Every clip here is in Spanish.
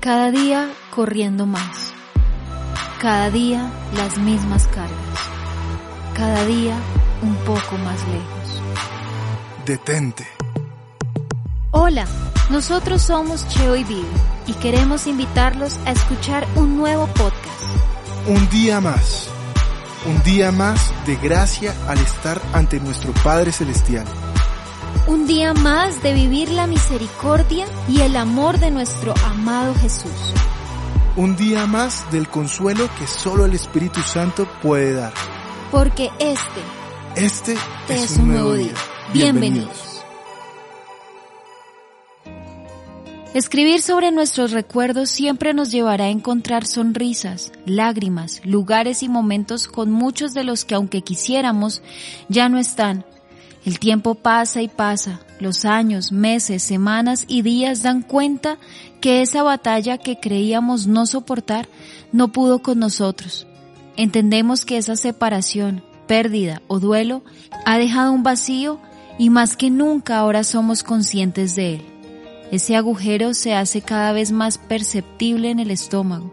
Cada día corriendo más. Cada día las mismas cargas. Cada día un poco más lejos. Detente. Hola, nosotros somos Cheo y Vivi y queremos invitarlos a escuchar un nuevo podcast. Un día más. Un día más de gracia al estar ante nuestro Padre Celestial. Un día más de vivir la misericordia y el amor de nuestro amado Jesús. Un día más del consuelo que solo el Espíritu Santo puede dar. Porque este, Este es, un nuevo día. Bienvenidos. Escribir sobre nuestros recuerdos siempre nos llevará a encontrar sonrisas, lágrimas, lugares y momentos con muchos de los que aunque quisiéramos, ya no están. El tiempo pasa y pasa, los años, meses, semanas y días dan cuenta que esa batalla que creíamos no soportar no pudo con nosotros. Entendemos que esa separación, pérdida o duelo ha dejado un vacío y más que nunca ahora somos conscientes de él. Ese agujero se hace cada vez más perceptible en el estómago.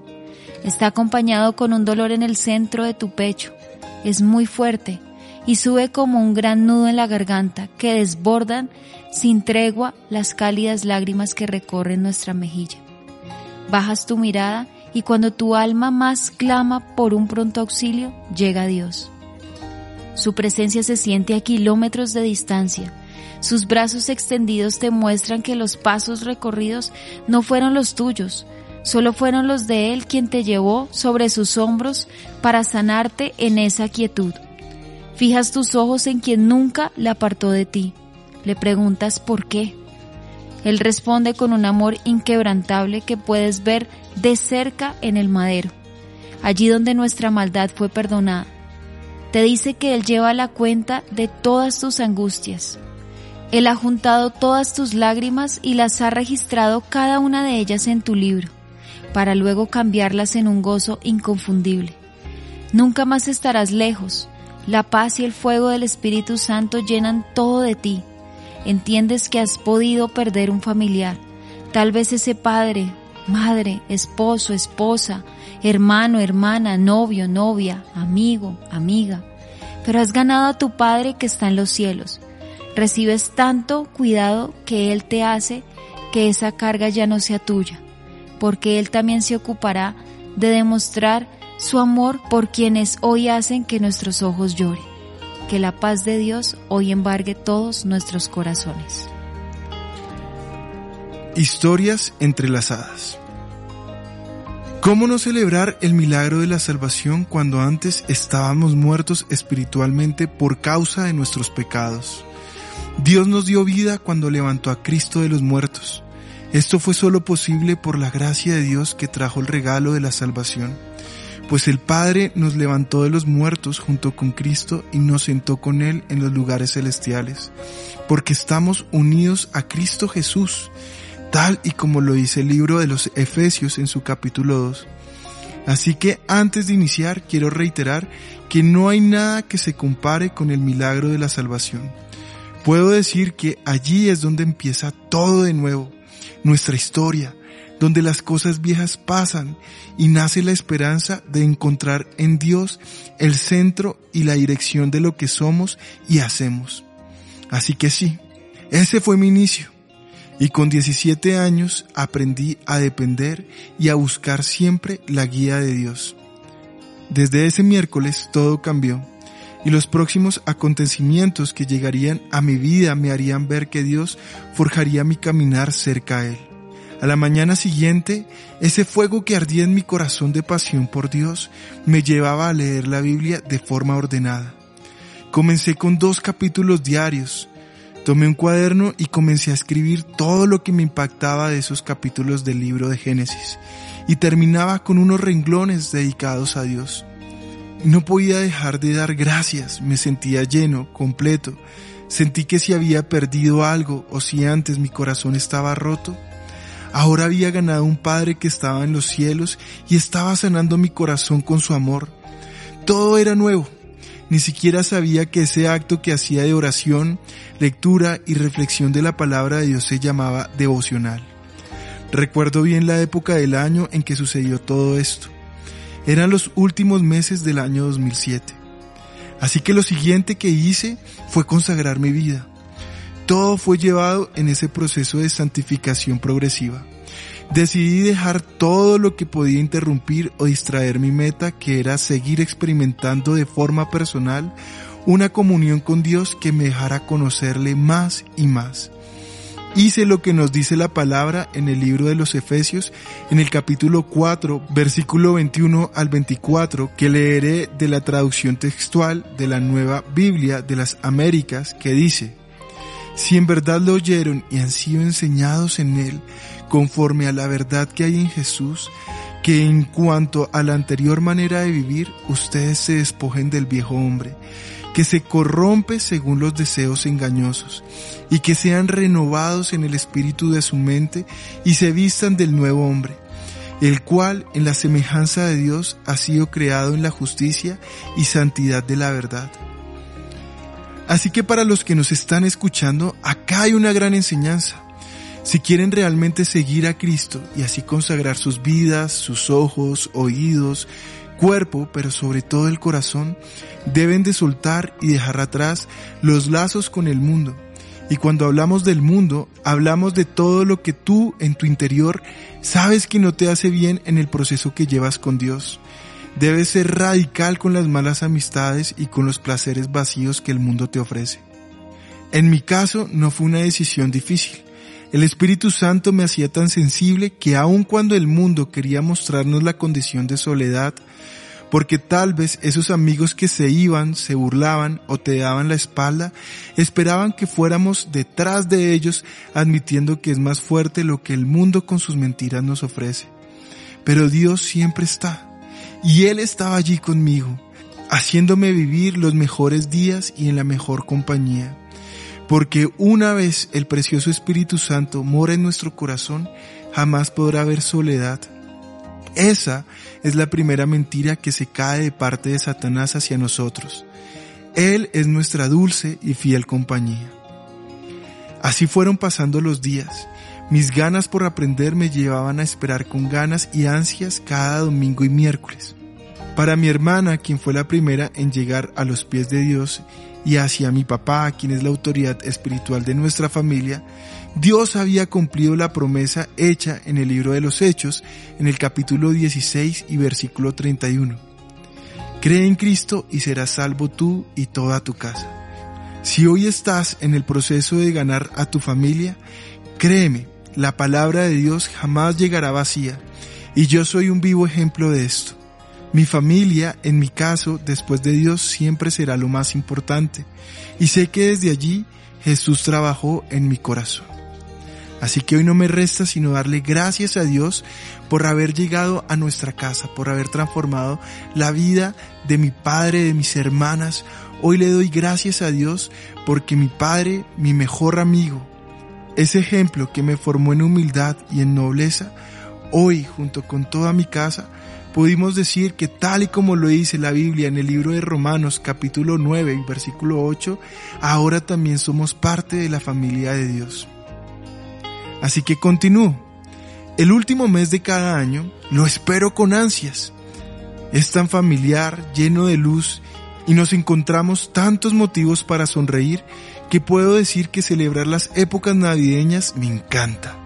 Está acompañado con un dolor en el centro de tu pecho. Es muy fuerte y sube como un gran nudo en la garganta que desbordan sin tregua las cálidas lágrimas que recorren nuestra mejilla. Bajas tu mirada y cuando tu alma más clama por un pronto auxilio, llega Dios. Su presencia se siente a kilómetros de distancia. Sus brazos extendidos te muestran que los pasos recorridos no fueron los tuyos, solo fueron los de Él quien te llevó sobre sus hombros para sanarte en esa quietud. Fijas tus ojos en quien nunca la apartó de ti. Le preguntas por qué. Él responde con un amor inquebrantable que puedes ver de cerca en el madero, allí donde nuestra maldad fue perdonada. Te dice que Él lleva la cuenta de todas tus angustias. Él ha juntado todas tus lágrimas y las ha registrado cada una de ellas en tu libro, para luego cambiarlas en un gozo inconfundible. Nunca más estarás lejos. La paz y el fuego del Espíritu Santo llenan todo de ti. Entiendes que has podido perder un familiar, tal vez ese padre, madre, esposo, esposa, hermano, hermana, novio, novia, amigo, amiga, pero has ganado a tu Padre que está en los cielos. Recibes tanto cuidado que Él te hace que esa carga ya no sea tuya, porque Él también se ocupará de demostrar su amor por quienes hoy hacen que nuestros ojos lloren. Que la paz de Dios hoy embargue todos nuestros corazones. Historias entrelazadas. ¿Cómo no celebrar el milagro de la salvación cuando antes estábamos muertos espiritualmente por causa de nuestros pecados? Dios nos dio vida cuando levantó a Cristo de los muertos. Esto fue solo posible por la gracia de Dios que trajo el regalo de la salvación. Pues el Padre nos levantó de los muertos junto con Cristo y nos sentó con Él en los lugares celestiales, porque estamos unidos a Cristo Jesús, tal y como lo dice el libro de los Efesios en su capítulo 2. Así que antes de iniciar quiero reiterar que no hay nada que se compare con el milagro de la salvación. Puedo decir que allí es donde empieza todo de nuevo, nuestra historia, donde las cosas viejas pasan y nace la esperanza de encontrar en Dios el centro y la dirección de lo que somos y hacemos. Así que sí, ese fue mi inicio. Y con 17 años aprendí a depender y a buscar siempre la guía de Dios. Desde ese miércoles todo cambió y los próximos acontecimientos que llegarían a mi vida me harían ver que Dios forjaría mi caminar cerca a Él. A la mañana siguiente, ese fuego que ardía en mi corazón de pasión por Dios me llevaba a leer la Biblia de forma ordenada. Comencé con dos capítulos diarios. Tomé un cuaderno y comencé a escribir todo lo que me impactaba de esos capítulos del libro de Génesis y terminaba con unos renglones dedicados a Dios. No podía dejar de dar gracias, me sentía lleno, completo. Sentí que si había perdido algo o si antes mi corazón estaba roto, ahora había ganado un Padre que estaba en los cielos y estaba sanando mi corazón con su amor. Todo era nuevo. Ni siquiera sabía que ese acto que hacía de oración, lectura y reflexión de la palabra de Dios se llamaba devocional. Recuerdo bien la época del año en que sucedió todo esto. Eran los últimos meses del año 2007. Así que lo siguiente que hice fue consagrar mi vida. Todo fue llevado en ese proceso de santificación progresiva. Decidí dejar todo lo que podía interrumpir o distraer mi meta, que era seguir experimentando de forma personal una comunión con Dios que me dejara conocerle más y más. Hice lo que nos dice la palabra en el libro de los Efesios, en el capítulo 4, versículo 21 al 24, que leeré de la traducción textual de la nueva Biblia de las Américas, que dice, Si en verdad lo oyeron y han sido enseñados en él, conforme a la verdad que hay en Jesús, que en cuanto a la anterior manera de vivir, ustedes se despojen del viejo hombre, que se corrompe según los deseos engañosos, y que sean renovados en el espíritu de su mente y se vistan del nuevo hombre, el cual en la semejanza de Dios ha sido creado en la justicia y santidad de la verdad. Así que para los que nos están escuchando, acá hay una gran enseñanza. Si quieren realmente seguir a Cristo y así consagrar sus vidas, sus ojos, oídos, cuerpo, pero sobre todo el corazón, deben de soltar y dejar atrás los lazos con el mundo. Y cuando hablamos del mundo, hablamos de todo lo que tú en tu interior sabes que no te hace bien en el proceso que llevas con Dios. Debes ser radical con las malas amistades y con los placeres vacíos que el mundo te ofrece. En mi caso no fue una decisión difícil. El Espíritu Santo me hacía tan sensible que aun cuando el mundo quería mostrarnos la condición de soledad, porque tal vez esos amigos que se iban, se burlaban o te daban la espalda, esperaban que fuéramos detrás de ellos admitiendo que es más fuerte lo que el mundo con sus mentiras nos ofrece. Pero Dios siempre está, y Él estaba allí conmigo, haciéndome vivir los mejores días y en la mejor compañía porque una vez el precioso Espíritu Santo mora en nuestro corazón, jamás podrá haber soledad. Esa es la primera mentira que se cae de parte de Satanás hacia nosotros. Él es nuestra dulce y fiel compañía. Así fueron pasando los días. Mis ganas por aprender me llevaban a esperar con ganas y ansias cada domingo y miércoles. Para mi hermana, quien fue la primera en llegar a los pies de Dios y hacia mi papá, quien es la autoridad espiritual de nuestra familia, Dios había cumplido la promesa hecha en el libro de los Hechos, en el capítulo 16 y versículo 31. Cree en Cristo y serás salvo tú y toda tu casa. Si hoy estás en el proceso de ganar a tu familia, créeme, la palabra de Dios jamás llegará vacía, y yo soy un vivo ejemplo de esto. Mi familia, en mi caso, después de Dios, siempre será lo más importante. Y sé que desde allí Jesús trabajó en mi corazón. Así que hoy no me resta sino darle gracias a Dios por haber llegado a nuestra casa, por haber transformado la vida de mi padre, de mis hermanas. Hoy le doy gracias a Dios porque mi padre, mi mejor amigo, ese ejemplo que me formó en humildad y en nobleza, hoy junto con toda mi casa, pudimos decir que tal y como lo dice la Biblia en el libro de Romanos capítulo 9 versículo 8, ahora también somos parte de la familia de Dios. Así que continúo. El último mes de cada año lo espero con ansias. Es tan familiar, lleno de luz y nos encontramos tantos motivos para sonreír que puedo decir que celebrar las épocas navideñas me encanta.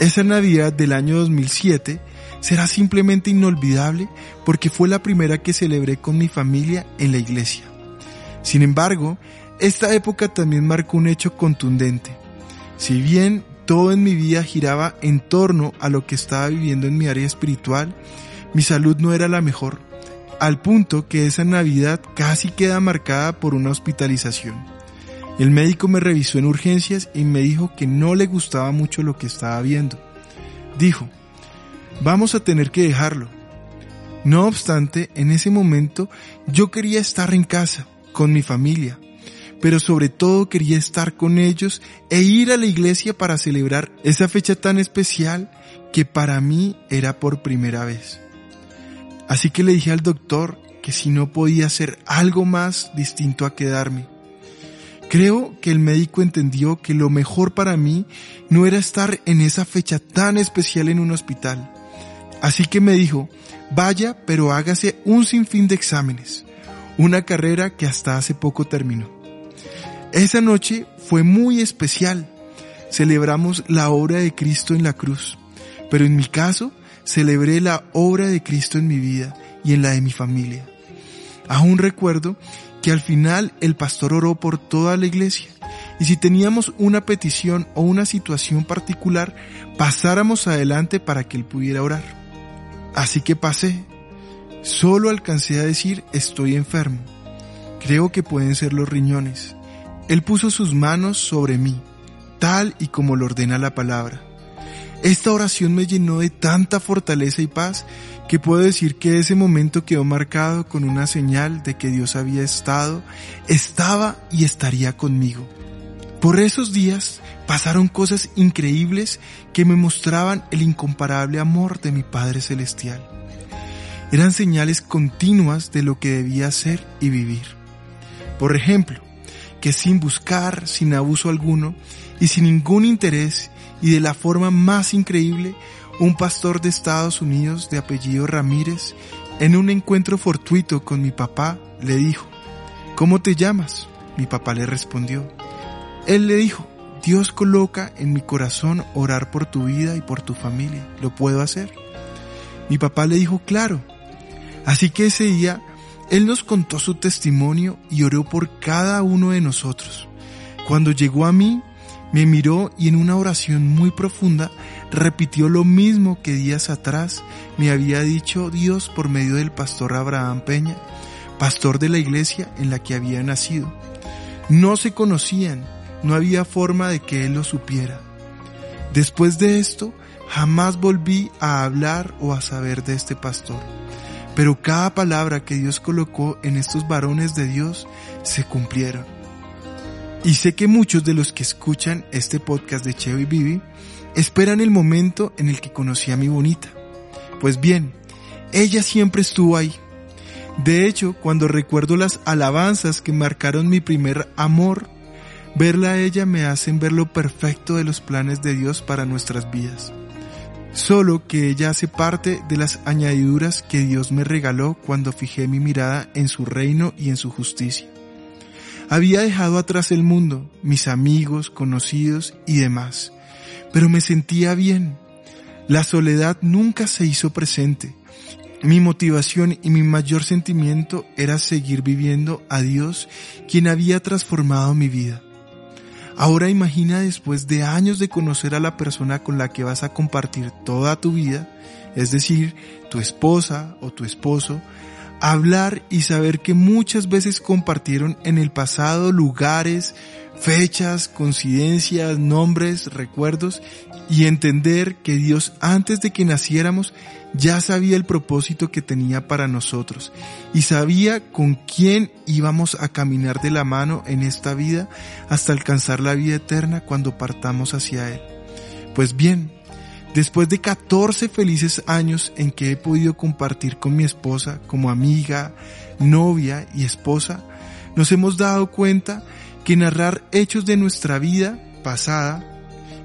Esa Navidad del año 2007 será simplemente inolvidable porque fue la primera que celebré con mi familia en la iglesia. Sin embargo, esta época también marcó un hecho contundente. Si bien todo en mi vida giraba en torno a lo que estaba viviendo en mi área espiritual, mi salud no era la mejor, al punto que esa Navidad casi queda marcada por una hospitalización. El médico me revisó en urgencias y me dijo que no le gustaba mucho lo que estaba viendo. Dijo, vamos a tener que dejarlo. No obstante, en ese momento yo quería estar en casa, con mi familia, pero sobre todo quería estar con ellos e ir a la iglesia para celebrar esa fecha tan especial que para mí era por primera vez. Así que le dije al doctor que si no podía hacer algo más distinto a quedarme. Creo que el médico entendió que lo mejor para mí no era estar en esa fecha tan especial en un hospital. Así que me dijo, vaya pero hágase un sinfín de exámenes, una carrera que hasta hace poco terminó. Esa noche fue muy especial. Celebramos la obra de Cristo en la cruz, pero en mi caso celebré la obra de Cristo en mi vida y en la de mi familia. Aún recuerdo que al final el pastor oró por toda la iglesia y si teníamos una petición o una situación particular, pasáramos adelante para que él pudiera orar. Así que pasé. Solo alcancé a decir estoy enfermo. Creo que pueden ser los riñones. Él puso sus manos sobre mí, tal y como lo ordena la palabra. Esta oración me llenó de tanta fortaleza y paz que puedo decir que ese momento quedó marcado con una señal de que Dios había estado, estaba y estaría conmigo. Por esos días pasaron cosas increíbles que me mostraban el incomparable amor de mi Padre Celestial. Eran señales continuas de lo que debía ser y vivir. Por ejemplo, que sin buscar, sin abuso alguno y sin ningún interés y de la forma más increíble, un pastor de Estados Unidos de apellido Ramírez, en un encuentro fortuito con mi papá, le dijo, ¿Cómo te llamas? Mi papá le respondió. Él le dijo, Dios coloca en mi corazón orar por tu vida y por tu familia. ¿Lo puedo hacer? Mi papá le dijo, claro. Así que ese día él nos contó su testimonio y oró por cada uno de nosotros. Cuando llegó a mí, me miró y en una oración muy profunda repitió lo mismo que días atrás me había dicho Dios por medio del pastor Abraham Peña, pastor de la iglesia en la que había nacido. No se conocían, no había forma de que él lo supiera. Después de esto, jamás volví a hablar o a saber de este pastor pero cada palabra que Dios colocó en estos varones de Dios se cumplieron. Y sé que muchos de los que escuchan este podcast de Cheo y Vivi esperan el momento en el que conocí a mi bonita. Pues bien, ella siempre estuvo ahí. De hecho, cuando recuerdo las alabanzas que marcaron mi primer amor, verla a ella me hacen ver lo perfecto de los planes de Dios para nuestras vidas solo que ella hace parte de las añadiduras que Dios me regaló cuando fijé mi mirada en su reino y en su justicia. Había dejado atrás el mundo, mis amigos, conocidos y demás, pero me sentía bien. La soledad nunca se hizo presente. Mi motivación y mi mayor sentimiento era seguir viviendo a Dios, quien había transformado mi vida. Ahora imagina después de años de conocer a la persona con la que vas a compartir toda tu vida, es decir, tu esposa o tu esposo, hablar y saber que muchas veces compartieron en el pasado lugares, fechas, coincidencias, nombres, recuerdos y entender que Dios antes de que naciéramos ya sabía el propósito que tenía para nosotros y sabía con quién íbamos a caminar de la mano en esta vida hasta alcanzar la vida eterna cuando partamos hacia Él. Pues bien, después de 14 felices años en que he podido compartir con mi esposa como amiga, novia y esposa, nos hemos dado cuenta que narrar hechos de nuestra vida pasada,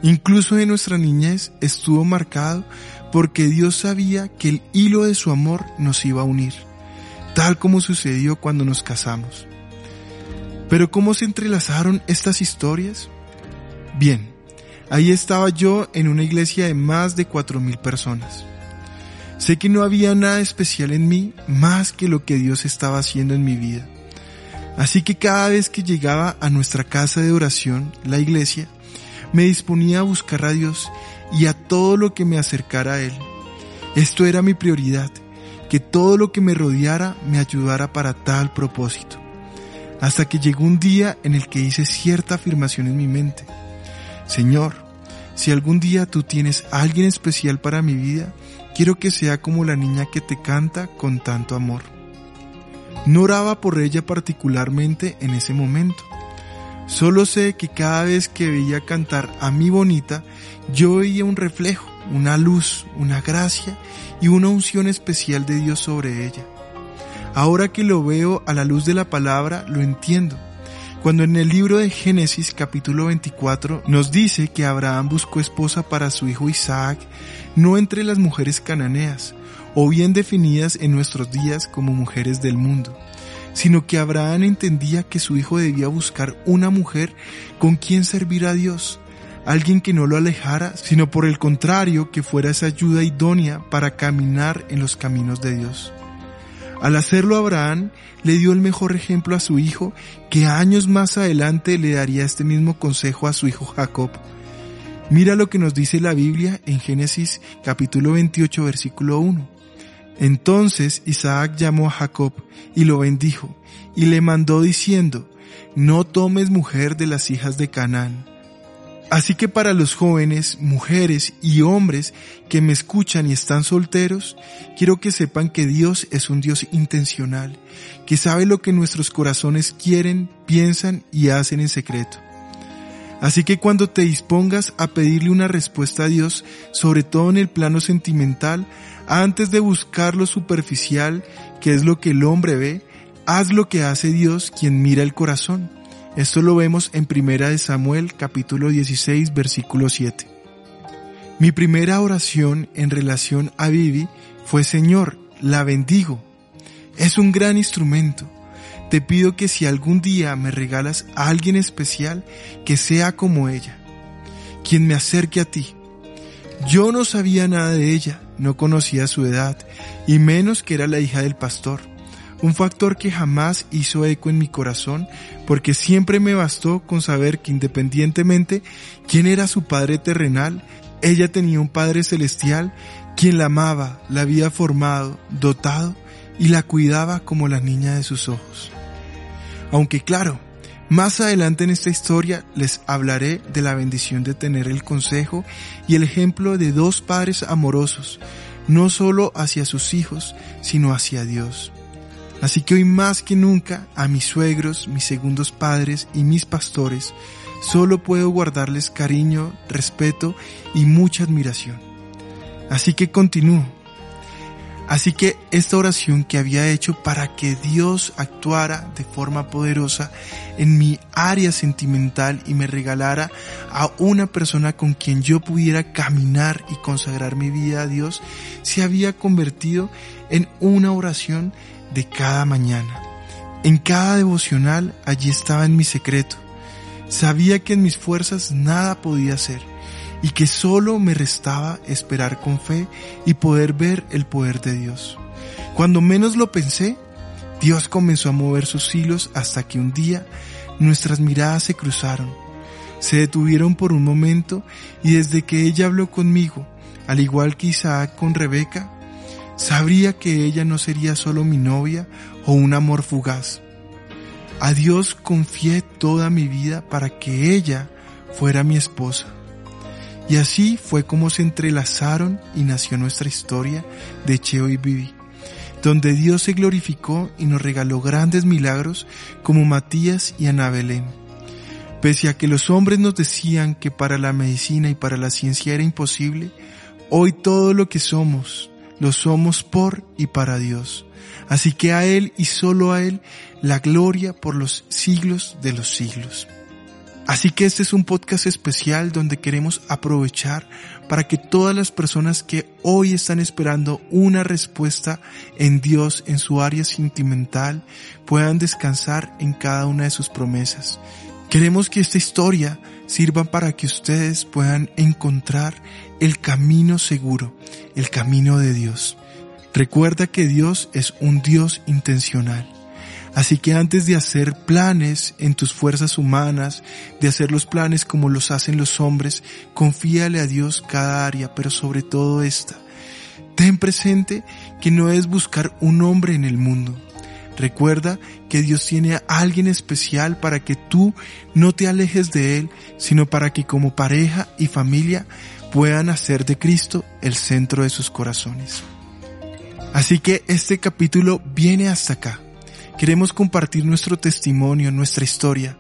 incluso de nuestra niñez, estuvo marcado porque Dios sabía que el hilo de su amor nos iba a unir, tal como sucedió cuando nos casamos. Pero ¿cómo se entrelazaron estas historias? Bien, ahí estaba yo en una iglesia de más de cuatro mil personas. Sé que no había nada especial en mí más que lo que Dios estaba haciendo en mi vida. Así que cada vez que llegaba a nuestra casa de oración, la iglesia, me disponía a buscar a Dios y a todo lo que me acercara a Él. Esto era mi prioridad, que todo lo que me rodeara me ayudara para tal propósito. hasta que llegó un día en el que hice cierta afirmación en mi mente. Señor, si algún día tú tienes alguien especial para mi vida, quiero que sea como la niña que te canta con tanto amor. No oraba por ella particularmente en ese momento. Solo sé que cada vez que veía cantar a mi bonita, yo veía un reflejo, una luz, una gracia y una unción especial de Dios sobre ella. Ahora que lo veo a la luz de la palabra, lo entiendo. Cuando en el libro de Génesis capítulo 24 nos dice que Abraham buscó esposa para su hijo Isaac, no entre las mujeres cananeas, o bien definidas en nuestros días como mujeres del mundo, sino que Abraham entendía que su hijo debía buscar una mujer con quien servir a Dios, alguien que no lo alejara, sino por el contrario que fuera esa ayuda idónea para caminar en los caminos de Dios. Al hacerlo Abraham le dio el mejor ejemplo a su hijo que años más adelante le daría este mismo consejo a su hijo Jacob. Mira lo que nos dice la Biblia en Génesis capítulo 28 versículo 1. Entonces Isaac llamó a Jacob y lo bendijo y le mandó diciendo, no tomes mujer de las hijas de Canaán Así que para los jóvenes, mujeres y hombres que me escuchan y están solteros, quiero que sepan que Dios es un Dios intencional, que sabe lo que nuestros corazones quieren, piensan y hacen en secreto. Así que cuando te dispongas a pedirle una respuesta a Dios, sobre todo en el plano sentimental, antes de buscar lo superficial, que es lo que el hombre ve, haz lo que hace Dios quien mira el corazón esto lo vemos en Primera de Samuel capítulo 16 versículo 7. Mi primera oración en relación a Vivi fue Señor, la bendigo. Es un gran instrumento. Te pido que si algún día me regalas a alguien especial, que sea como ella, quien me acerque a ti. Yo no sabía nada de ella, no conocía su edad, y menos que era la hija del pastor un factor que jamás hizo eco en mi corazón porque siempre me bastó con saber que independientemente quién era su padre terrenal, ella tenía un padre celestial quien la amaba, la había formado, dotado y la cuidaba como la niña de sus ojos. Aunque claro, más adelante en esta historia les hablaré de la bendición de tener el consejo y el ejemplo de dos padres amorosos, no solo hacia sus hijos, sino hacia Dios. Así que hoy más que nunca a mis suegros, mis segundos padres y mis pastores, solo puedo guardarles cariño, respeto y mucha admiración. Así que continúo. Así que esta oración que había hecho para que Dios actuara de forma poderosa en mi área sentimental y me regalara a una persona con quien yo pudiera caminar y consagrar mi vida a Dios, se había convertido en una oración de cada mañana. En cada devocional allí estaba en mi secreto. Sabía que en mis fuerzas nada podía hacer y que solo me restaba esperar con fe y poder ver el poder de Dios. Cuando menos lo pensé, Dios comenzó a mover sus hilos hasta que un día nuestras miradas se cruzaron. Se detuvieron por un momento y desde que ella habló conmigo, al igual que Isaac con Rebeca, Sabría que ella no sería solo mi novia o un amor fugaz. A Dios confié toda mi vida para que ella fuera mi esposa. Y así fue como se entrelazaron y nació nuestra historia de Cheo y Vivi, donde Dios se glorificó y nos regaló grandes milagros como Matías y Ana Belén. Pese a que los hombres nos decían que para la medicina y para la ciencia era imposible, hoy todo lo que somos, lo somos por y para Dios. Así que a Él y solo a Él la gloria por los siglos de los siglos. Así que este es un podcast especial donde queremos aprovechar para que todas las personas que hoy están esperando una respuesta en Dios en su área sentimental puedan descansar en cada una de sus promesas. Queremos que esta historia sirva para que ustedes puedan encontrar el camino seguro, el camino de Dios. Recuerda que Dios es un Dios intencional. Así que antes de hacer planes en tus fuerzas humanas, de hacer los planes como los hacen los hombres, confíale a Dios cada área, pero sobre todo esta. Ten presente que no es buscar un hombre en el mundo. Recuerda que Dios tiene a alguien especial para que tú no te alejes de Él, sino para que como pareja y familia puedan hacer de Cristo el centro de sus corazones. Así que este capítulo viene hasta acá. Queremos compartir nuestro testimonio, nuestra historia,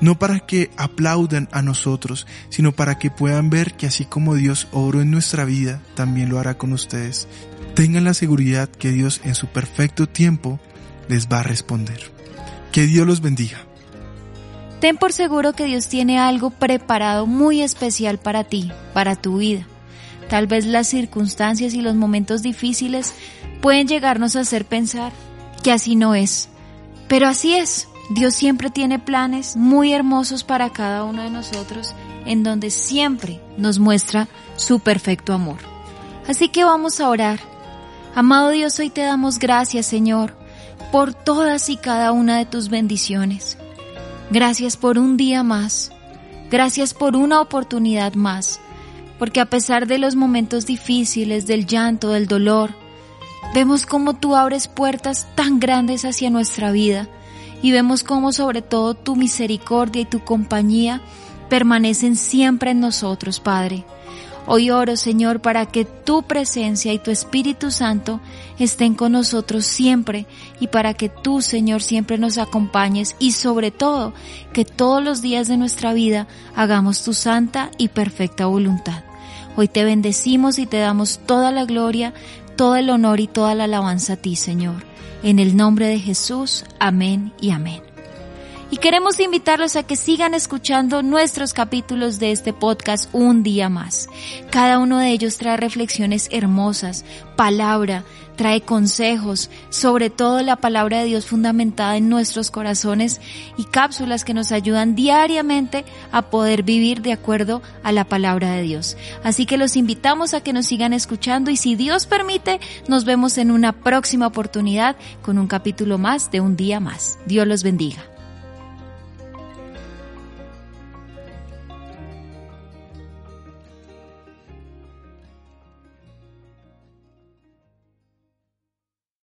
no para que aplaudan a nosotros, sino para que puedan ver que así como Dios obró en nuestra vida, también lo hará con ustedes. Tengan la seguridad que Dios en su perfecto tiempo les va a responder. Que Dios los bendiga. Ten por seguro que Dios tiene algo preparado muy especial para ti, para tu vida. Tal vez las circunstancias y los momentos difíciles pueden llegarnos a hacer pensar que así no es. Pero así es. Dios siempre tiene planes muy hermosos para cada uno de nosotros en donde siempre nos muestra su perfecto amor. Así que vamos a orar. Amado Dios, hoy te damos gracias, Señor, por todas y cada una de tus bendiciones. Gracias por un día más. Gracias por una oportunidad más. Porque a pesar de los momentos difíciles, del llanto, del dolor, vemos cómo tú abres puertas tan grandes hacia nuestra vida y vemos cómo sobre todo tu misericordia y tu compañía permanecen siempre en nosotros, Padre. Hoy oro, Señor, para que tu presencia y tu Espíritu Santo estén con nosotros siempre y para que tú, Señor, siempre nos acompañes y sobre todo que todos los días de nuestra vida hagamos tu santa y perfecta voluntad. Hoy te bendecimos y te damos toda la gloria, todo el honor y toda la alabanza a ti, Señor. En el nombre de Jesús, amén y amén y queremos invitarlos a que sigan escuchando nuestros capítulos de este podcast un día más. Cada uno de ellos trae reflexiones hermosas, palabra, trae consejos, sobre todo la palabra de Dios fundamentada en nuestros corazones y cápsulas que nos ayudan diariamente a poder vivir de acuerdo a la palabra de Dios. Así que los invitamos a que nos sigan escuchando y si Dios permite, nos vemos en una próxima oportunidad con un capítulo más de un día más. Dios los bendiga.